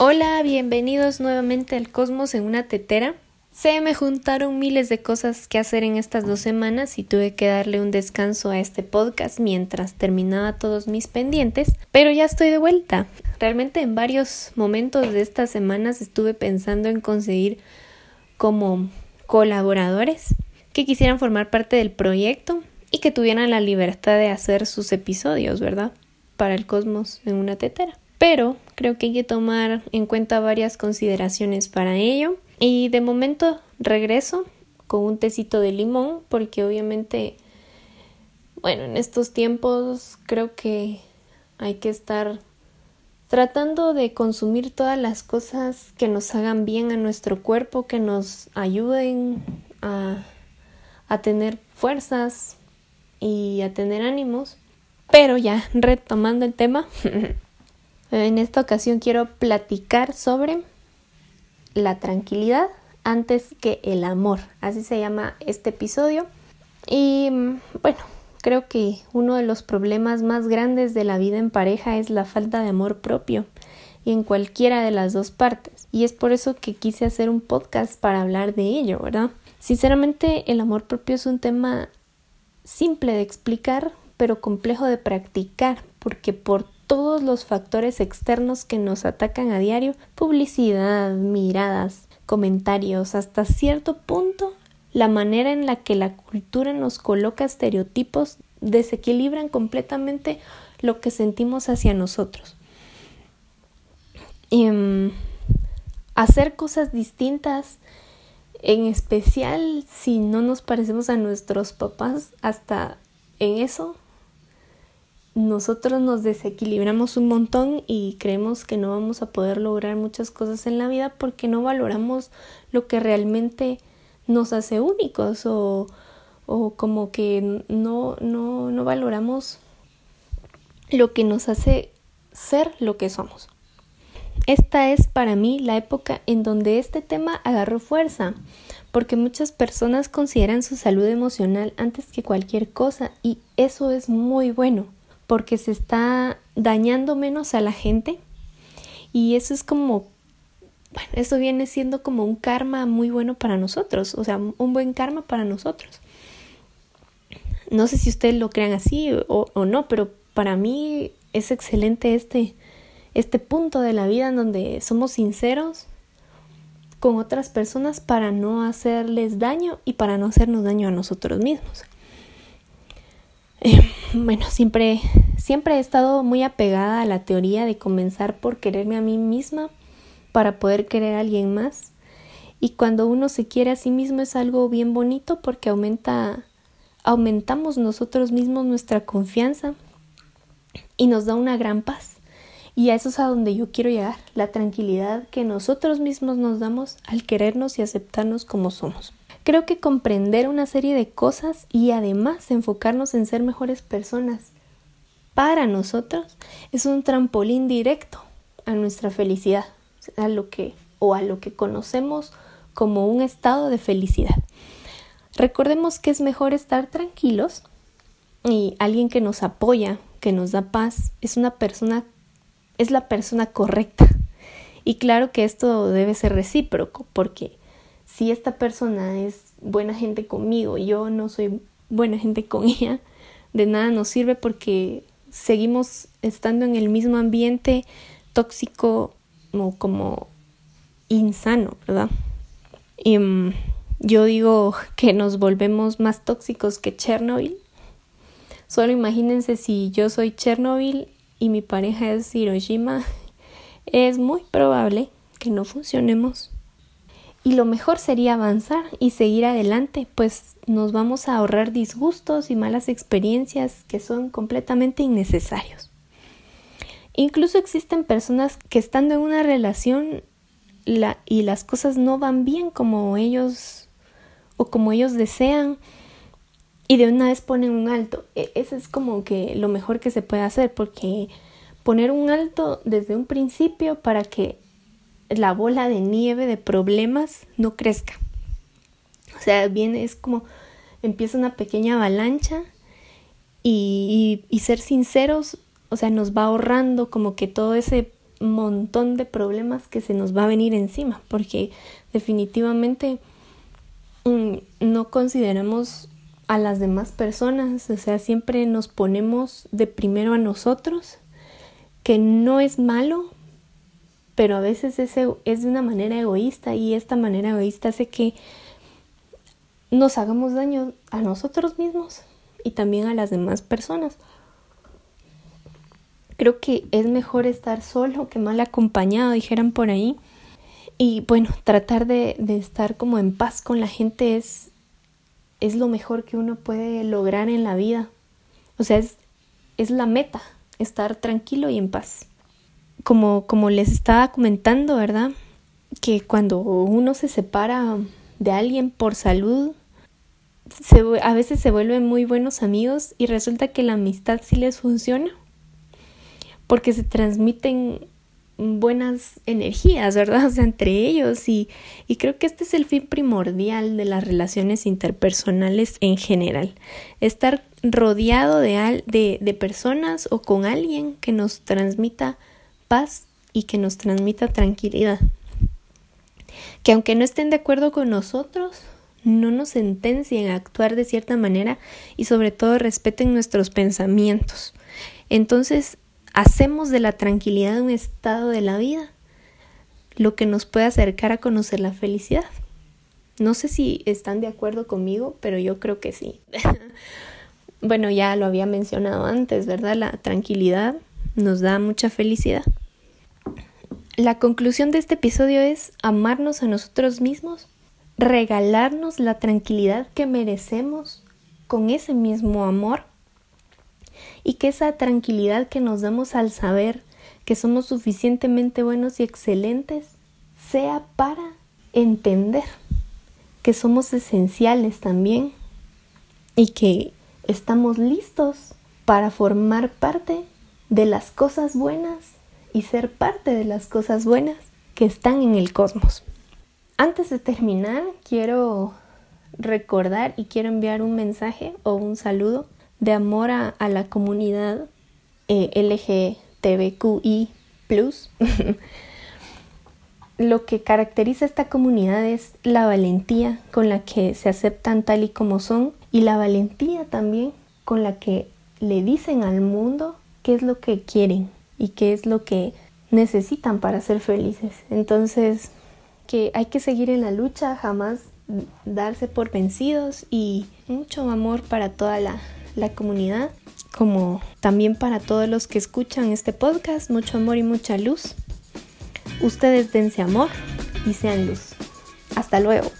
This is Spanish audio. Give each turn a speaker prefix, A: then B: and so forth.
A: Hola, bienvenidos nuevamente al Cosmos en una tetera. Se me juntaron miles de cosas que hacer en estas dos semanas y tuve que darle un descanso a este podcast mientras terminaba todos mis pendientes, pero ya estoy de vuelta. Realmente en varios momentos de estas semanas estuve pensando en conseguir como colaboradores que quisieran formar parte del proyecto y que tuvieran la libertad de hacer sus episodios, ¿verdad? Para el cosmos en una tetera. Pero creo que hay que tomar en cuenta varias consideraciones para ello y de momento regreso con un tecito de limón porque obviamente, bueno, en estos tiempos creo que hay que estar tratando de consumir todas las cosas que nos hagan bien a nuestro cuerpo, que nos ayuden a, a tener fuerzas y a tener ánimos. Pero ya, retomando el tema, en esta ocasión quiero platicar sobre la tranquilidad antes que el amor. Así se llama este episodio. Y mm, bueno, creo que uno de los problemas más grandes de la vida en pareja es la falta de amor propio y en cualquiera de las dos partes. Y es por eso que quise hacer un podcast para hablar de ello, ¿verdad? Sinceramente, el amor propio es un tema simple de explicar, pero complejo de practicar, porque por todos los factores externos que nos atacan a diario, publicidad, miradas, comentarios, hasta cierto punto, la manera en la que la cultura nos coloca estereotipos desequilibran completamente lo que sentimos hacia nosotros. Em, hacer cosas distintas, en especial si no nos parecemos a nuestros papás, hasta en eso nosotros nos desequilibramos un montón y creemos que no vamos a poder lograr muchas cosas en la vida porque no valoramos lo que realmente nos hace únicos o, o como que no, no, no valoramos lo que nos hace ser lo que somos. Esta es para mí la época en donde este tema agarró fuerza, porque muchas personas consideran su salud emocional antes que cualquier cosa y eso es muy bueno porque se está dañando menos a la gente y eso es como, bueno, eso viene siendo como un karma muy bueno para nosotros, o sea, un buen karma para nosotros. No sé si ustedes lo crean así o, o no, pero para mí es excelente este, este punto de la vida en donde somos sinceros con otras personas para no hacerles daño y para no hacernos daño a nosotros mismos. Bueno, siempre, siempre he estado muy apegada a la teoría de comenzar por quererme a mí misma para poder querer a alguien más. Y cuando uno se quiere a sí mismo es algo bien bonito porque aumenta, aumentamos nosotros mismos nuestra confianza y nos da una gran paz. Y a eso es a donde yo quiero llegar, la tranquilidad que nosotros mismos nos damos al querernos y aceptarnos como somos. Creo que comprender una serie de cosas y además enfocarnos en ser mejores personas para nosotros es un trampolín directo a nuestra felicidad, a lo que o a lo que conocemos como un estado de felicidad. Recordemos que es mejor estar tranquilos y alguien que nos apoya, que nos da paz, es una persona es la persona correcta. Y claro que esto debe ser recíproco porque si esta persona es buena gente conmigo y yo no soy buena gente con ella, de nada nos sirve porque seguimos estando en el mismo ambiente tóxico o como insano, ¿verdad? Y mm, yo digo que nos volvemos más tóxicos que Chernobyl. Solo imagínense si yo soy Chernobyl y mi pareja es Hiroshima, es muy probable que no funcionemos y lo mejor sería avanzar y seguir adelante, pues nos vamos a ahorrar disgustos y malas experiencias que son completamente innecesarios. Incluso existen personas que estando en una relación la, y las cosas no van bien como ellos o como ellos desean y de una vez ponen un alto. E, Eso es como que lo mejor que se puede hacer porque poner un alto desde un principio para que la bola de nieve de problemas no crezca. O sea, viene, es como empieza una pequeña avalancha y, y, ser sinceros, o sea, nos va ahorrando como que todo ese montón de problemas que se nos va a venir encima, porque definitivamente mm, no consideramos a las demás personas, o sea, siempre nos ponemos de primero a nosotros, que no es malo, pero a veces es, es de una manera egoísta y esta manera egoísta hace que nos hagamos daño a nosotros mismos y también a las demás personas. Creo que es mejor estar solo que mal acompañado, dijeran por ahí. Y bueno, tratar de, de estar como en paz con la gente es, es lo mejor que uno puede lograr en la vida. O sea, es, es la meta, estar tranquilo y en paz. Como, como les estaba comentando, ¿verdad? Que cuando uno se separa de alguien por salud, a veces se vuelven muy buenos amigos y resulta que la amistad sí les funciona porque se transmiten buenas energías, ¿verdad? O sea, entre ellos y, y creo que este es el fin primordial de las relaciones interpersonales en general, estar rodeado de, de, de personas o con alguien que nos transmita y que nos transmita tranquilidad. Que aunque no estén de acuerdo con nosotros, no nos sentencien a actuar de cierta manera y sobre todo respeten nuestros pensamientos. Entonces, hacemos de la tranquilidad un estado de la vida, lo que nos puede acercar a conocer la felicidad. No sé si están de acuerdo conmigo, pero yo creo que sí. bueno, ya lo había mencionado antes, ¿verdad? La tranquilidad nos da mucha felicidad. La conclusión de este episodio es amarnos a nosotros mismos regalarnos la tranquilidad que merecemos con ese mismo amor y que esa tranquilidad que nos damos al saber que somos suficientemente buenos y excelentes sea para entender que somos esenciales también y que estamos listos para formar parte de las cosas buenas y ser parte de las cosas buenas que están en el cosmos. Antes de terminar, quiero recordar y quiero enviar un mensaje o un saludo de amor a, la comunidad eh, LGTBQI. Lo que caracteriza a esta comunidad es la valentía con la que se aceptan tal y como son y la valentía también con la que le dicen al mundo qué es lo que quieren y qué es lo que necesitan para ser felices. Entonces, que hay que seguir en la lucha, jamás darse por vencidos y mucho amor para toda la, la comunidad, como también para todos los que escuchan este podcast, mucho amor y mucha luz. Ustedes dense amor y sean luz. Hasta luego.